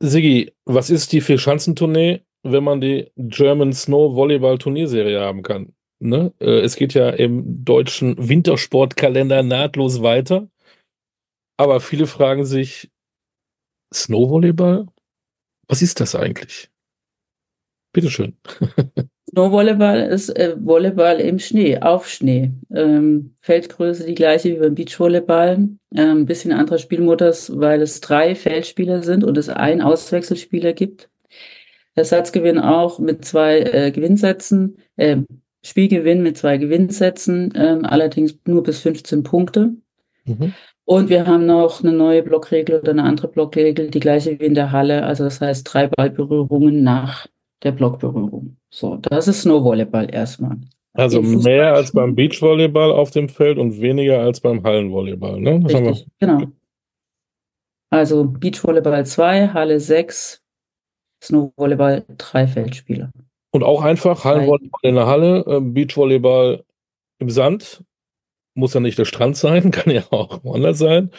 Sigi, was ist die Vierschanzentournee, wenn man die German Snow Volleyball Turnierserie haben kann? Ne? Äh, es geht ja im deutschen Wintersportkalender nahtlos weiter. Aber viele fragen sich, Snowvolleyball? Was ist das eigentlich? Bitteschön. Snowvolleyball ist äh, Volleyball im Schnee, auf Schnee. Ähm, Feldgröße die gleiche wie beim Beachvolleyball. Ein ähm, bisschen anderer Spielmodus, weil es drei Feldspieler sind und es einen Auswechselspieler gibt. Ersatzgewinn auch mit zwei äh, Gewinnsätzen, äh, Spielgewinn mit zwei Gewinnsätzen, äh, allerdings nur bis 15 Punkte. Mhm. Und wir haben noch eine neue Blockregel oder eine andere Blockregel, die gleiche wie in der Halle. Also das heißt drei Ballberührungen nach der Blockberührung. So, das ist Snowvolleyball erstmal. Also mehr als beim Beachvolleyball auf dem Feld und weniger als beim Hallenvolleyball, ne? Richtig, genau. Also Beachvolleyball 2, Halle 6, Snowvolleyball 3 Feldspieler. Und auch einfach Hallenvolleyball in der Halle, äh, Beachvolleyball im Sand. Muss ja nicht der Strand sein, kann ja auch woanders sein.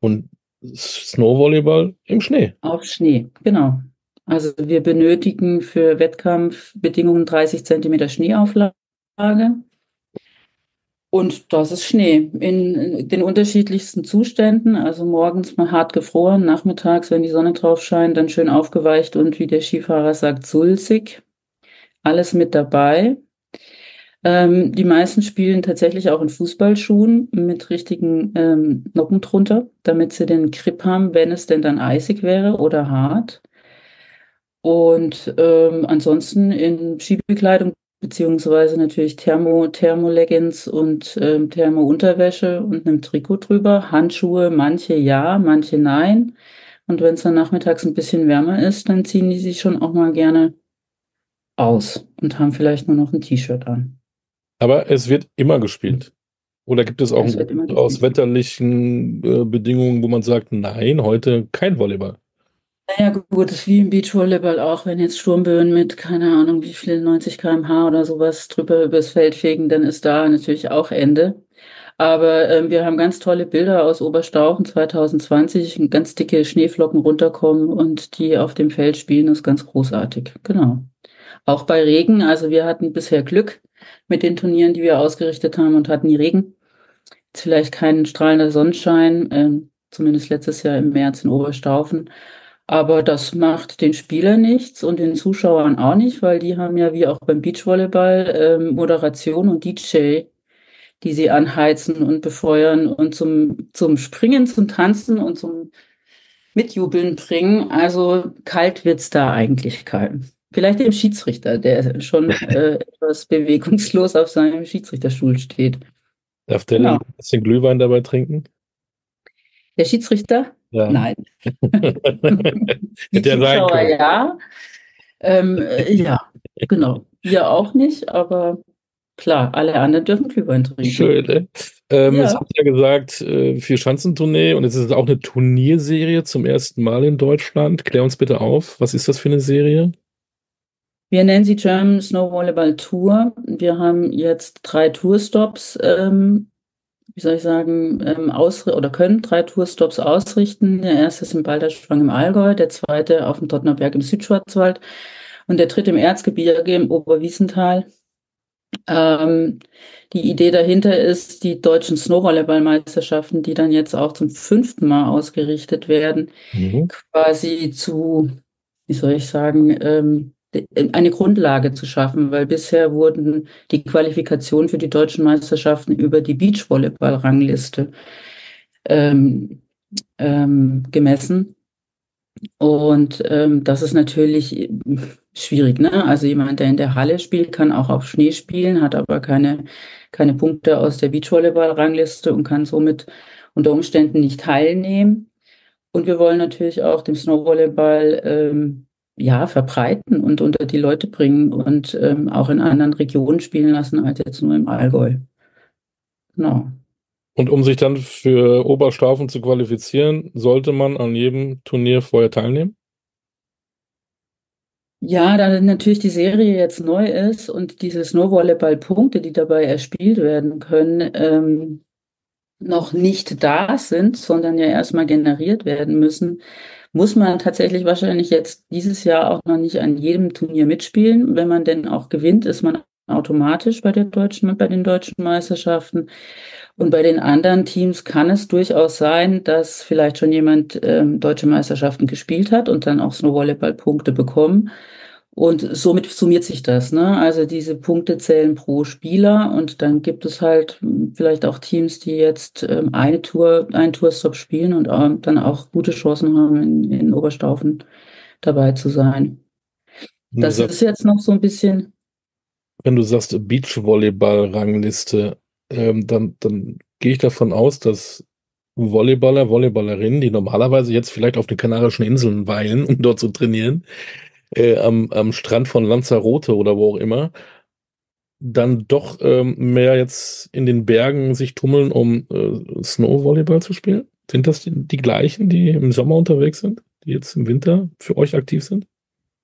Und Snowvolleyball im Schnee. Auf Schnee, genau. Also wir benötigen für Wettkampfbedingungen 30 Zentimeter Schneeauflage. Und das ist Schnee in den unterschiedlichsten Zuständen. Also morgens mal hart gefroren, nachmittags, wenn die Sonne drauf scheint, dann schön aufgeweicht und wie der Skifahrer sagt, sulzig. Alles mit dabei. Ähm, die meisten spielen tatsächlich auch in Fußballschuhen mit richtigen ähm, Noppen drunter, damit sie den Grip haben, wenn es denn dann eisig wäre oder hart. Und ähm, ansonsten in Skibekleidung beziehungsweise natürlich Thermo, Thermo-Leggings und ähm, Thermo-Unterwäsche und einem Trikot drüber. Handschuhe, manche ja, manche nein. Und wenn es dann nachmittags ein bisschen wärmer ist, dann ziehen die sich schon auch mal gerne aus und haben vielleicht nur noch ein T-Shirt an. Aber es wird immer gespielt. Oder gibt es auch es aus wetterlichen äh, Bedingungen, wo man sagt, nein, heute kein Volleyball? Naja, gut, das ist wie im Beachvolleyball auch, wenn jetzt Sturmböen mit, keine Ahnung, wie viel, 90 km/h oder sowas drüber übers Feld fegen, dann ist da natürlich auch Ende. Aber ähm, wir haben ganz tolle Bilder aus Oberstauchen 2020, ganz dicke Schneeflocken runterkommen und die auf dem Feld spielen, ist ganz großartig. Genau. Auch bei Regen, also wir hatten bisher Glück mit den Turnieren, die wir ausgerichtet haben und hatten nie Regen. Jetzt vielleicht kein strahlender Sonnenschein, äh, zumindest letztes Jahr im März in Oberstaufen. Aber das macht den Spielern nichts und den Zuschauern auch nicht, weil die haben ja wie auch beim Beachvolleyball ähm, Moderation und DJ, die sie anheizen und befeuern und zum, zum Springen, zum Tanzen und zum Mitjubeln bringen. Also kalt wird's da eigentlich kein. Vielleicht dem Schiedsrichter, der schon äh, etwas bewegungslos auf seinem Schiedsrichterstuhl steht. Darf der genau. ein bisschen Glühwein dabei trinken? Der Schiedsrichter? Ja. Nein. Die Zuschauer ja. Ähm, äh, ja, genau. Wir auch nicht, aber klar, alle anderen dürfen Glühwein trinken. Schön, ne? Ähm, ja. Es hat ja gesagt, äh, vier Schanzentournee und es ist auch eine Turnierserie zum ersten Mal in Deutschland. Klär uns bitte auf, was ist das für eine Serie? Wir nennen sie German Snow Volleyball Tour. Wir haben jetzt drei Tourstops ähm, wie soll ich sagen, ähm, oder können drei Tourstops ausrichten. Der erste ist im Balderschwang im Allgäu, der zweite auf dem Dottnerberg im Südschwarzwald und der dritte im Erzgebirge im Oberwiesental. Ähm, die Idee dahinter ist, die deutschen Snowvolleyballmeisterschaften, die dann jetzt auch zum fünften Mal ausgerichtet werden, mhm. quasi zu, wie soll ich sagen, ähm, eine Grundlage zu schaffen, weil bisher wurden die Qualifikationen für die deutschen Meisterschaften über die Beachvolleyball-Rangliste ähm, ähm, gemessen. Und ähm, das ist natürlich schwierig. Ne? Also jemand, der in der Halle spielt, kann auch auf Schnee spielen, hat aber keine, keine Punkte aus der Beachvolleyball-Rangliste und kann somit unter Umständen nicht teilnehmen. Und wir wollen natürlich auch dem Snowvolleyball ähm, ja, verbreiten und unter die Leute bringen und ähm, auch in anderen Regionen spielen lassen als jetzt nur im Allgäu. Genau. Und um sich dann für Oberstaufen zu qualifizieren, sollte man an jedem Turnier vorher teilnehmen? Ja, da natürlich die Serie jetzt neu ist und diese Snowvolleyball-Punkte, die dabei erspielt werden können, ähm, noch nicht da sind, sondern ja erstmal generiert werden müssen, muss man tatsächlich wahrscheinlich jetzt dieses Jahr auch noch nicht an jedem Turnier mitspielen. Wenn man denn auch gewinnt, ist man automatisch bei der deutschen, bei den deutschen Meisterschaften. Und bei den anderen Teams kann es durchaus sein, dass vielleicht schon jemand ähm, deutsche Meisterschaften gespielt hat und dann auch Snowvolleyball-Punkte bekommen. Und somit summiert sich das. Ne? Also diese Punkte zählen pro Spieler und dann gibt es halt vielleicht auch Teams, die jetzt ähm, eine Tour, einen Tourstop spielen und ähm, dann auch gute Chancen haben, in, in Oberstaufen dabei zu sein. Das sagst, ist jetzt noch so ein bisschen. Wenn du sagst Beachvolleyball-Rangliste, ähm, dann, dann gehe ich davon aus, dass Volleyballer, Volleyballerinnen, die normalerweise jetzt vielleicht auf den Kanarischen Inseln weilen, um dort zu trainieren, äh, am, am Strand von Lanzarote oder wo auch immer, dann doch ähm, mehr jetzt in den Bergen sich tummeln, um äh, Snowvolleyball zu spielen? Sind das die, die, gleichen, die im Sommer unterwegs sind, die jetzt im Winter für euch aktiv sind?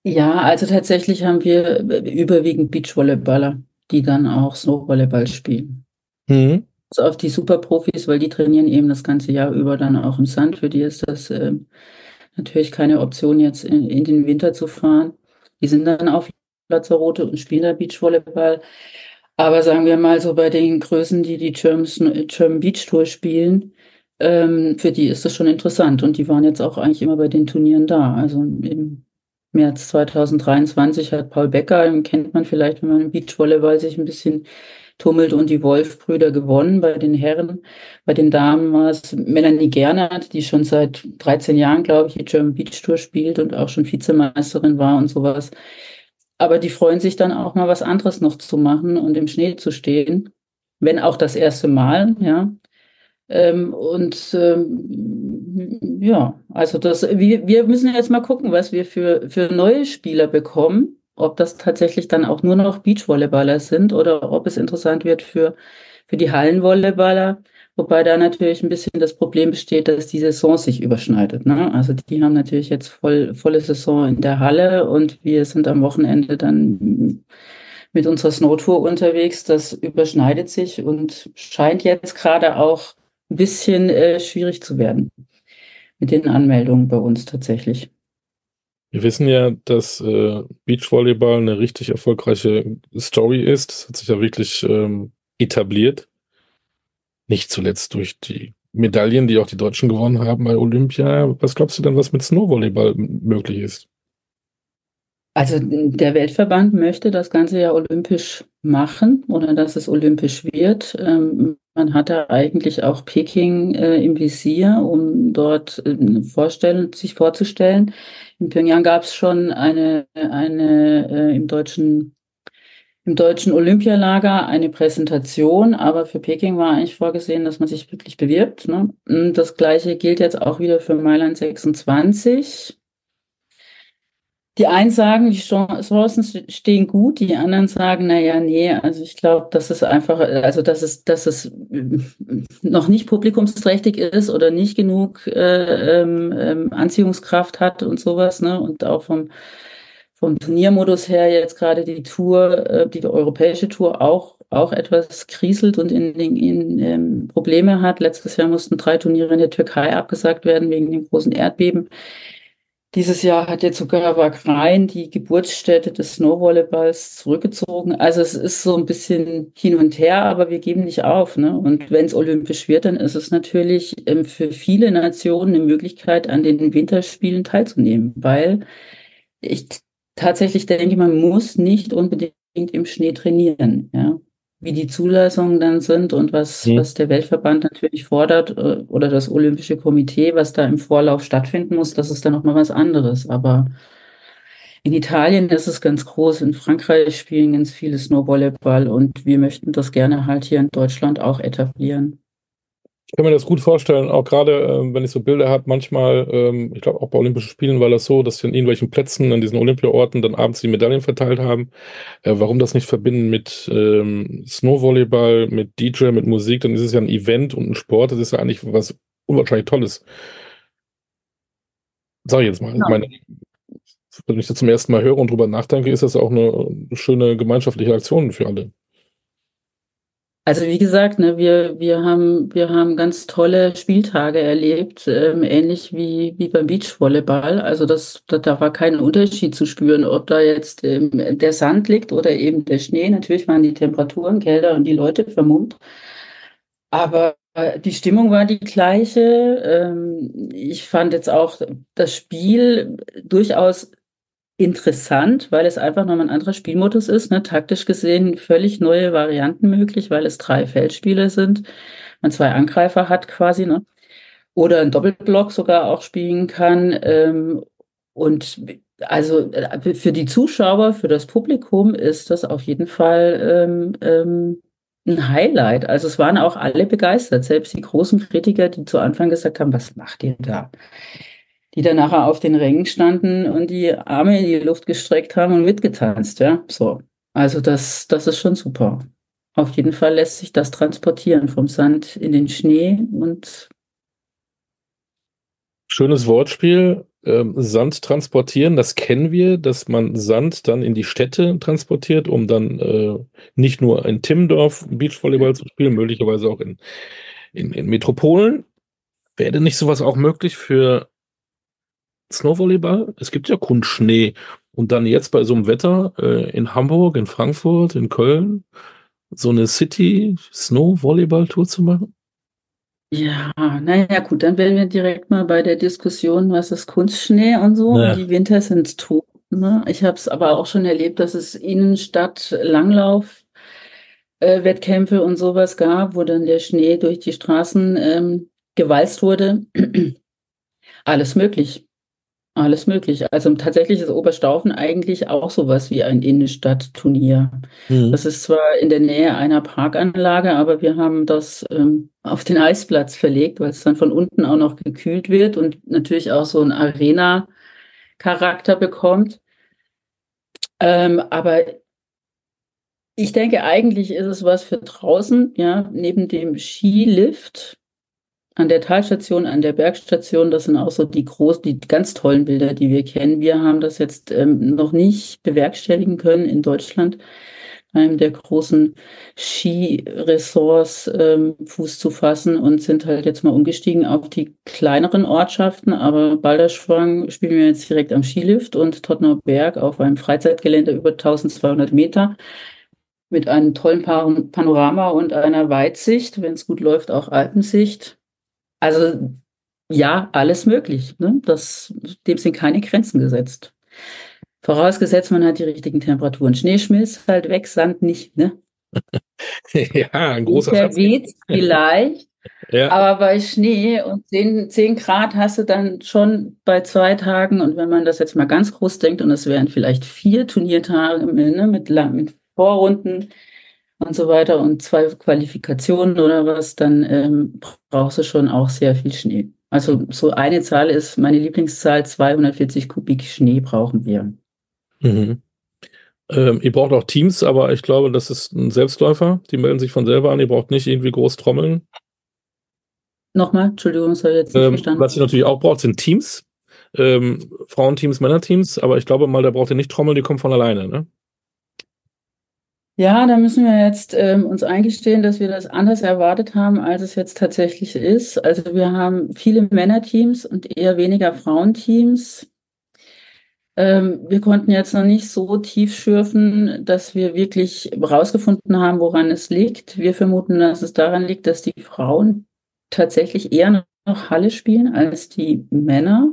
Ja, also tatsächlich haben wir überwiegend Beachvolleyballer, die dann auch Snowvolleyball spielen. Mhm. Also auf die Superprofis, weil die trainieren eben das ganze Jahr über dann auch im Sand. Für die ist das äh, natürlich keine Option, jetzt in, in, den Winter zu fahren. Die sind dann auf Lanzarote und spielen da Beachvolleyball. Aber sagen wir mal so bei den Größen, die die German, German Beach Tour spielen, ähm, für die ist das schon interessant. Und die waren jetzt auch eigentlich immer bei den Turnieren da. Also im März 2023 hat Paul Becker, kennt man vielleicht, wenn man im Beachvolleyball sich ein bisschen tummelt und die Wolf-Brüder gewonnen bei den Herren. Bei den Damen war es Melanie Gernert, die schon seit 13 Jahren, glaube ich, die German Beach Tour spielt und auch schon Vizemeisterin war und sowas. Aber die freuen sich dann auch mal was anderes noch zu machen und im Schnee zu stehen. Wenn auch das erste Mal, ja. Ähm, und ähm, ja, also das, wir, wir müssen jetzt mal gucken, was wir für, für neue Spieler bekommen ob das tatsächlich dann auch nur noch Beachvolleyballer sind oder ob es interessant wird für, für die Hallenvolleyballer. Wobei da natürlich ein bisschen das Problem besteht, dass die Saison sich überschneidet. Ne? Also die haben natürlich jetzt voll, volle Saison in der Halle und wir sind am Wochenende dann mit unserer Snowtour unterwegs. Das überschneidet sich und scheint jetzt gerade auch ein bisschen äh, schwierig zu werden mit den Anmeldungen bei uns tatsächlich. Wir wissen ja, dass äh, Beachvolleyball eine richtig erfolgreiche Story ist. Das hat sich ja wirklich ähm, etabliert. Nicht zuletzt durch die Medaillen, die auch die Deutschen gewonnen haben bei Olympia. Was glaubst du denn, was mit Snowvolleyball möglich ist? Also der Weltverband möchte das Ganze ja olympisch machen oder dass es olympisch wird. Ähm, man hatte eigentlich auch Peking äh, im Visier, um dort äh, vorstellen, sich vorzustellen. In Pyongyang gab es schon eine, eine äh, im deutschen im deutschen Olympialager eine Präsentation, aber für Peking war eigentlich vorgesehen, dass man sich wirklich bewirbt. Ne? Das gleiche gilt jetzt auch wieder für Mailand 26. Die einen sagen, die Chancen stehen gut, die anderen sagen, na ja, nee, also ich glaube, dass es einfach, also dass es, dass es äh, noch nicht publikumsträchtig ist oder nicht genug äh, ähm, ähm, Anziehungskraft hat und sowas, ne? Und auch vom vom Turniermodus her jetzt gerade die Tour, äh, die europäische Tour auch auch etwas kriselt und in, in, in ähm, Probleme hat. Letztes Jahr mussten drei Turniere in der Türkei abgesagt werden wegen dem großen Erdbeben. Dieses Jahr hat jetzt sogar Bahrain die Geburtsstätte des Snowvolleyballs zurückgezogen. Also es ist so ein bisschen hin und her, aber wir geben nicht auf. Ne? Und wenn es olympisch wird, dann ist es natürlich ähm, für viele Nationen eine Möglichkeit, an den Winterspielen teilzunehmen, weil ich tatsächlich denke, man muss nicht unbedingt im Schnee trainieren. Ja? Wie die Zulassungen dann sind und was, mhm. was der Weltverband natürlich fordert äh, oder das Olympische Komitee, was da im Vorlauf stattfinden muss, das ist dann nochmal was anderes. Aber in Italien ist es ganz groß, in Frankreich spielen ganz viele Snowvolleyball und wir möchten das gerne halt hier in Deutschland auch etablieren. Ich kann mir das gut vorstellen, auch gerade ähm, wenn ich so Bilder habe, manchmal, ähm, ich glaube auch bei Olympischen Spielen war das so, dass sie an irgendwelchen Plätzen, an diesen Olympiaorten dann abends die Medaillen verteilt haben. Äh, warum das nicht verbinden mit ähm, Snowvolleyball, mit DJ, mit Musik, dann ist es ja ein Event und ein Sport, das ist ja eigentlich was unwahrscheinlich Tolles. Sag ich jetzt mal. Ja. Meine, wenn ich das zum ersten Mal höre und drüber nachdenke, ist das auch eine schöne gemeinschaftliche Aktion für alle. Also wie gesagt, ne, wir, wir haben, wir haben ganz tolle Spieltage erlebt, ähm, ähnlich wie, wie beim Beachvolleyball. Also das, da, da war kein Unterschied zu spüren, ob da jetzt ähm, der Sand liegt oder eben der Schnee. Natürlich waren die Temperaturen kälter und die Leute vermummt. Aber äh, die Stimmung war die gleiche. Ähm, ich fand jetzt auch das Spiel durchaus interessant, weil es einfach nochmal ein anderer Spielmodus ist. Ne? Taktisch gesehen völlig neue Varianten möglich, weil es drei Feldspiele sind. Man zwei Angreifer hat quasi, ne? Oder ein Doppelblock sogar auch spielen kann. Ähm, und also äh, für die Zuschauer, für das Publikum ist das auf jeden Fall ähm, ähm, ein Highlight. Also es waren auch alle begeistert, selbst die großen Kritiker, die zu Anfang gesagt haben, was macht ihr da? Die dann nachher auf den Rängen standen und die Arme in die Luft gestreckt haben und mitgetanzt, ja. So. Also das, das ist schon super. Auf jeden Fall lässt sich das transportieren vom Sand in den Schnee und Schönes Wortspiel. Ähm, Sand transportieren, das kennen wir, dass man Sand dann in die Städte transportiert, um dann äh, nicht nur in Timmendorf Beachvolleyball zu spielen, möglicherweise auch in, in, in Metropolen. Wäre nicht sowas auch möglich für Snowvolleyball? Es gibt ja Kunstschnee. Und dann jetzt bei so einem Wetter äh, in Hamburg, in Frankfurt, in Köln, so eine City-Snow-Volleyball-Tour zu machen? Ja, naja, gut, dann wären wir direkt mal bei der Diskussion, was ist Kunstschnee und so. Ja. Und die Winter sind tot. Ne? Ich habe es aber auch schon erlebt, dass es Innenstadt-Langlauf äh, Wettkämpfe und sowas gab, wo dann der Schnee durch die Straßen ähm, gewalzt wurde. Alles möglich. Alles möglich. Also tatsächlich ist Oberstaufen eigentlich auch sowas wie ein Innenstadtturnier. Mhm. Das ist zwar in der Nähe einer Parkanlage, aber wir haben das ähm, auf den Eisplatz verlegt, weil es dann von unten auch noch gekühlt wird und natürlich auch so einen Arena-Charakter bekommt. Ähm, aber ich denke, eigentlich ist es was für draußen, ja, neben dem Skilift an der Talstation, an der Bergstation, das sind auch so die großen, die ganz tollen Bilder, die wir kennen. Wir haben das jetzt ähm, noch nicht bewerkstelligen können in Deutschland, einem der großen Skiresorts ähm, Fuß zu fassen und sind halt jetzt mal umgestiegen auf die kleineren Ortschaften. Aber Balderschwang spielen wir jetzt direkt am Skilift und Tottenau Berg auf einem Freizeitgelände über 1200 Meter mit einem tollen Panorama und einer Weitsicht, wenn es gut läuft, auch Alpensicht. Also ja, alles möglich. Ne? Das, dem sind keine Grenzen gesetzt. Vorausgesetzt, man hat die richtigen Temperaturen. Schnee schmilzt halt weg, Sand nicht. Ne? ja, ein großer Der Schatz. weht vielleicht, Ja. aber bei Schnee und 10, 10 Grad hast du dann schon bei zwei Tagen. Und wenn man das jetzt mal ganz groß denkt, und es wären vielleicht vier Turniertage ne, mit, mit Vorrunden und so weiter und zwei Qualifikationen oder was, dann ähm, brauchst du schon auch sehr viel Schnee. Also so eine Zahl ist meine Lieblingszahl, 240 Kubik Schnee brauchen wir. Mhm. Ähm, ihr braucht auch Teams, aber ich glaube, das ist ein Selbstläufer. Die melden sich von selber an. Ihr braucht nicht irgendwie groß trommeln. Nochmal, Entschuldigung, das habe ich jetzt nicht Ähm, verstanden. was ihr natürlich auch braucht, sind Teams. Ähm, Frauenteams, Männerteams. Aber ich glaube mal, da braucht ihr nicht trommeln, die kommen von alleine. Ne? Ja, da müssen wir jetzt ähm, uns eingestehen, dass wir das anders erwartet haben, als es jetzt tatsächlich ist. Also wir haben viele Männerteams und eher weniger Frauenteams. Ähm, wir konnten jetzt noch nicht so tief schürfen, dass wir wirklich rausgefunden haben, woran es liegt. Wir vermuten, dass es daran liegt, dass die Frauen tatsächlich eher noch Halle spielen als die Männer.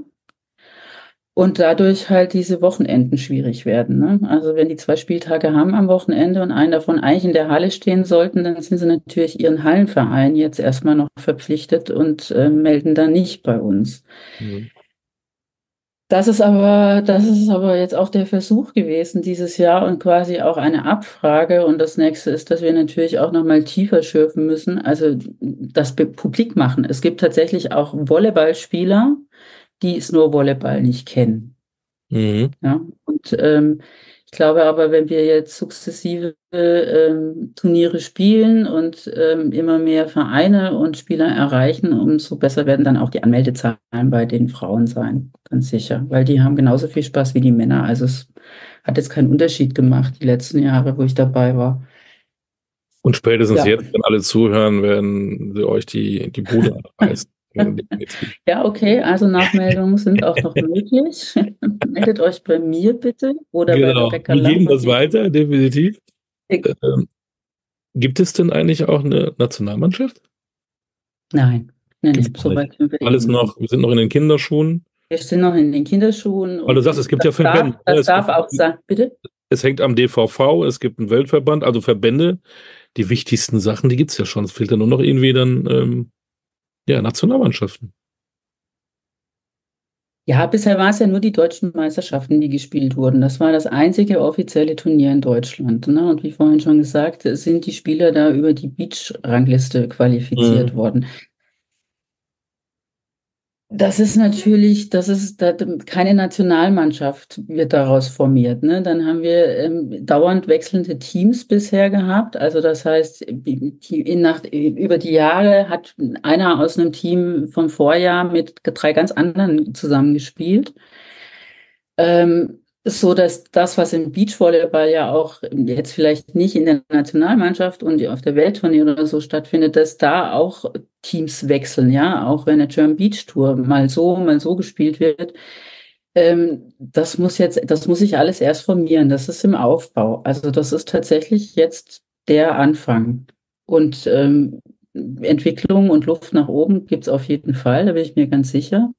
Und dadurch halt diese Wochenenden schwierig werden. Ne? Also wenn die zwei Spieltage haben am Wochenende und einen davon eigentlich in der Halle stehen sollten, dann sind sie natürlich ihren Hallenverein jetzt erstmal noch verpflichtet und äh, melden dann nicht bei uns. Mhm. Das ist aber, das ist aber jetzt auch der Versuch gewesen dieses Jahr und quasi auch eine Abfrage. Und das nächste ist, dass wir natürlich auch nochmal tiefer schürfen müssen, also das publik machen. Es gibt tatsächlich auch Volleyballspieler, die Snowvolleyball nicht kennen. Mhm. Ja, und ähm, ich glaube aber, wenn wir jetzt sukzessive ähm, Turniere spielen und ähm, immer mehr Vereine und Spieler erreichen, umso besser werden dann auch die Anmeldezahlen bei den Frauen sein, ganz sicher, weil die haben genauso viel Spaß wie die Männer. Also es hat jetzt keinen Unterschied gemacht die letzten Jahre, wo ich dabei war. Und spätestens ja. jetzt, wenn alle zuhören, werden sie euch die, die Bude reißen. Ja, okay, also Nachmeldungen sind auch noch möglich. Meldet euch bei mir bitte oder genau. bei Rebecca Wir geben das weiter, definitiv. Ähm, gibt es denn eigentlich auch eine Nationalmannschaft? Nein, nein, nein so weit sind wir Alles noch, wir sind noch in den Kinderschuhen. Wir sind noch in den Kinderschuhen. Weil du sagst, es gibt ja Verbände. Das es darf auch sein, bitte? Es hängt am DVV, es gibt einen Weltverband, also Verbände. Die wichtigsten Sachen, die gibt es ja schon. Es fehlt ja nur noch irgendwie dann ähm, ja, Nationalmannschaften. Ja, bisher war es ja nur die deutschen Meisterschaften, die gespielt wurden. Das war das einzige offizielle Turnier in Deutschland. Ne? Und wie vorhin schon gesagt, sind die Spieler da über die Beach-Rangliste qualifiziert mhm. worden. Das ist natürlich, das ist da, keine Nationalmannschaft wird daraus formiert. Ne? Dann haben wir ähm, dauernd wechselnde Teams bisher gehabt. Also das heißt, in, nach, über die Jahre hat einer aus einem Team vom Vorjahr mit drei ganz anderen zusammengespielt. Ähm, so dass das, was im Beachvolleyball ja auch jetzt vielleicht nicht in der Nationalmannschaft und auf der Welttournee oder so stattfindet, dass da auch Teams wechseln, ja, auch wenn eine German Beach Tour mal so, mal so gespielt wird. Ähm, das muss jetzt, das muss sich alles erst formieren. Das ist im Aufbau. Also das ist tatsächlich jetzt der Anfang. Und ähm, Entwicklung und Luft nach oben gibt's auf jeden Fall, da bin ich mir ganz sicher.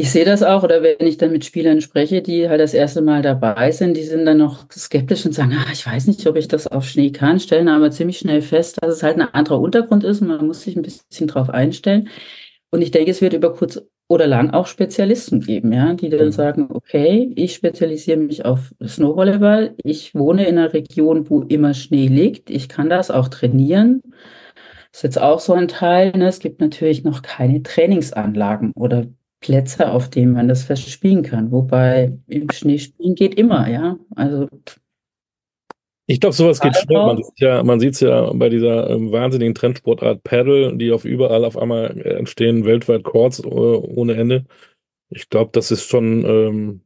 Ich sehe das auch, oder wenn ich dann mit Spielern spreche, die halt das erste Mal dabei sind, die sind dann noch skeptisch und sagen, ah, ich weiß nicht, ob ich das auf Schnee kann, stellen aber ziemlich schnell fest, dass es halt ein anderer Untergrund ist und man muss sich ein bisschen drauf einstellen. Und ich denke, es wird über kurz oder lang auch Spezialisten geben, ja, die dann mhm. sagen, okay, ich spezialisiere mich auf Snowvolleyball, ich wohne in einer Region, wo immer Schnee liegt, ich kann das auch trainieren. Das ist jetzt auch so ein Teil. Ne? Es gibt natürlich noch keine Trainingsanlagen oder Plätze, auf denen man das fest spielen kann. Wobei im Schnee spielen geht immer, ja. Also ich glaube, sowas geht schnell. Man sieht ja, man sieht es ja bei dieser ähm, wahnsinnigen Trendsportart Paddle, die auf überall auf einmal äh, entstehen, weltweit Courts äh, ohne Ende. Ich glaube, das ist schon, ähm,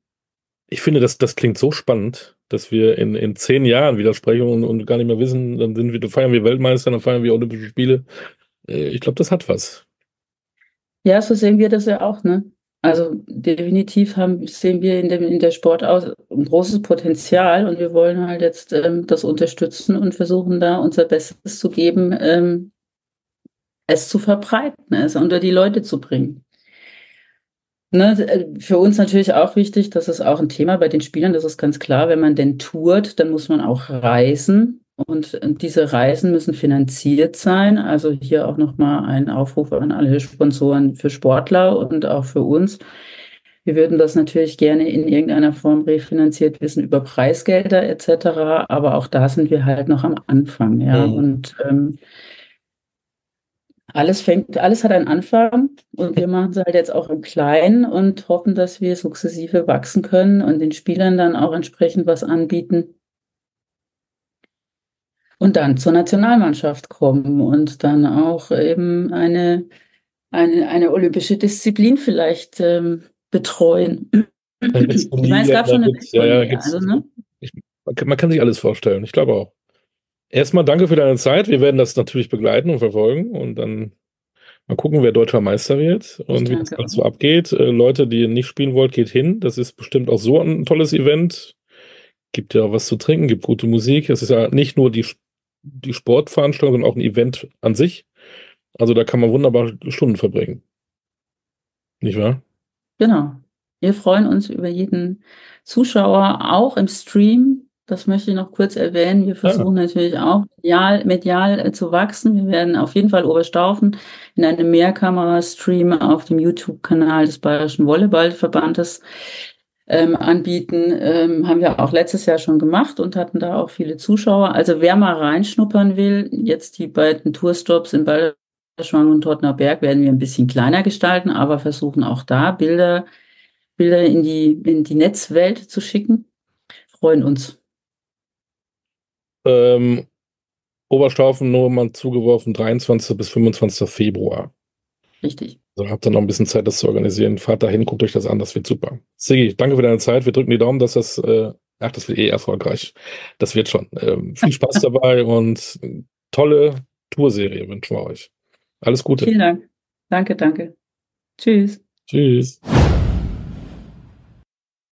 ich finde, das, das klingt so spannend, dass wir in, in zehn Jahren wieder sprechen und, und gar nicht mehr wissen, dann sind wir, dann feiern wir Weltmeister, dann feiern wir Olympische Spiele. Äh, ich glaube, das hat was. Ja, so sehen wir das ja auch, ne? Also definitiv haben, sehen wir in, dem, in der Sportaus ein großes Potenzial und wir wollen halt jetzt ähm, das unterstützen und versuchen da unser Bestes zu geben, ähm, es zu verbreiten, es unter die Leute zu bringen. Ne, äh, für uns natürlich auch wichtig, das ist auch ein Thema bei den Spielern, das ist ganz klar, wenn man denn tourt, dann muss man auch reisen. Und diese Reisen müssen finanziert sein. Also hier auch nochmal ein Aufruf an alle Sponsoren für Sportler und auch für uns. Wir würden das natürlich gerne in irgendeiner Form refinanziert wissen über Preisgelder etc. Aber auch da sind wir halt noch am Anfang. Ja, mhm. und ähm, alles fängt, alles hat einen Anfang und wir machen es halt jetzt auch im Kleinen und hoffen, dass wir sukzessive wachsen können und den Spielern dann auch entsprechend was anbieten, und dann zur Nationalmannschaft kommen und dann auch eben eine, eine, eine olympische Disziplin vielleicht ähm, betreuen. ich meine, es gab schon eine ja, ja, also, ne? ich, man kann sich alles vorstellen, ich glaube auch. Erstmal danke für deine Zeit. Wir werden das natürlich begleiten und verfolgen und dann mal gucken, wer deutscher Meister wird und wie das Ganze so abgeht. Äh, Leute, die nicht spielen wollt, geht hin. Das ist bestimmt auch so ein tolles Event. Gibt ja auch was zu trinken, gibt gute Musik. Es ist ja nicht nur die die Sportveranstaltung, sondern auch ein Event an sich. Also da kann man wunderbar Stunden verbringen. Nicht wahr? Genau. Wir freuen uns über jeden Zuschauer, auch im Stream. Das möchte ich noch kurz erwähnen. Wir versuchen ja. natürlich auch medial, medial äh, zu wachsen. Wir werden auf jeden Fall Oberstaufen in einem Mehrkamera-Stream auf dem YouTube-Kanal des Bayerischen Volleyballverbandes ähm, anbieten, ähm, haben wir auch letztes Jahr schon gemacht und hatten da auch viele Zuschauer. Also wer mal reinschnuppern will, jetzt die beiden Tourstops in Balderschwang und Tottner Berg werden wir ein bisschen kleiner gestalten, aber versuchen auch da Bilder, Bilder in die, in die Netzwelt zu schicken. Freuen uns. Ähm, Oberstaufen nur mal zugeworfen, 23. bis 25. Februar. Richtig. Also habt dann noch ein bisschen Zeit, das zu organisieren. Fahrt dahin, guckt euch das an, das wird super. Sigi, danke für deine Zeit. Wir drücken die Daumen, dass das, äh, ach, das wird eh erfolgreich. Das wird schon. Ähm, viel Spaß dabei und tolle Tourserie wünschen wir euch. Alles Gute. Vielen Dank. Danke, danke. Tschüss. Tschüss.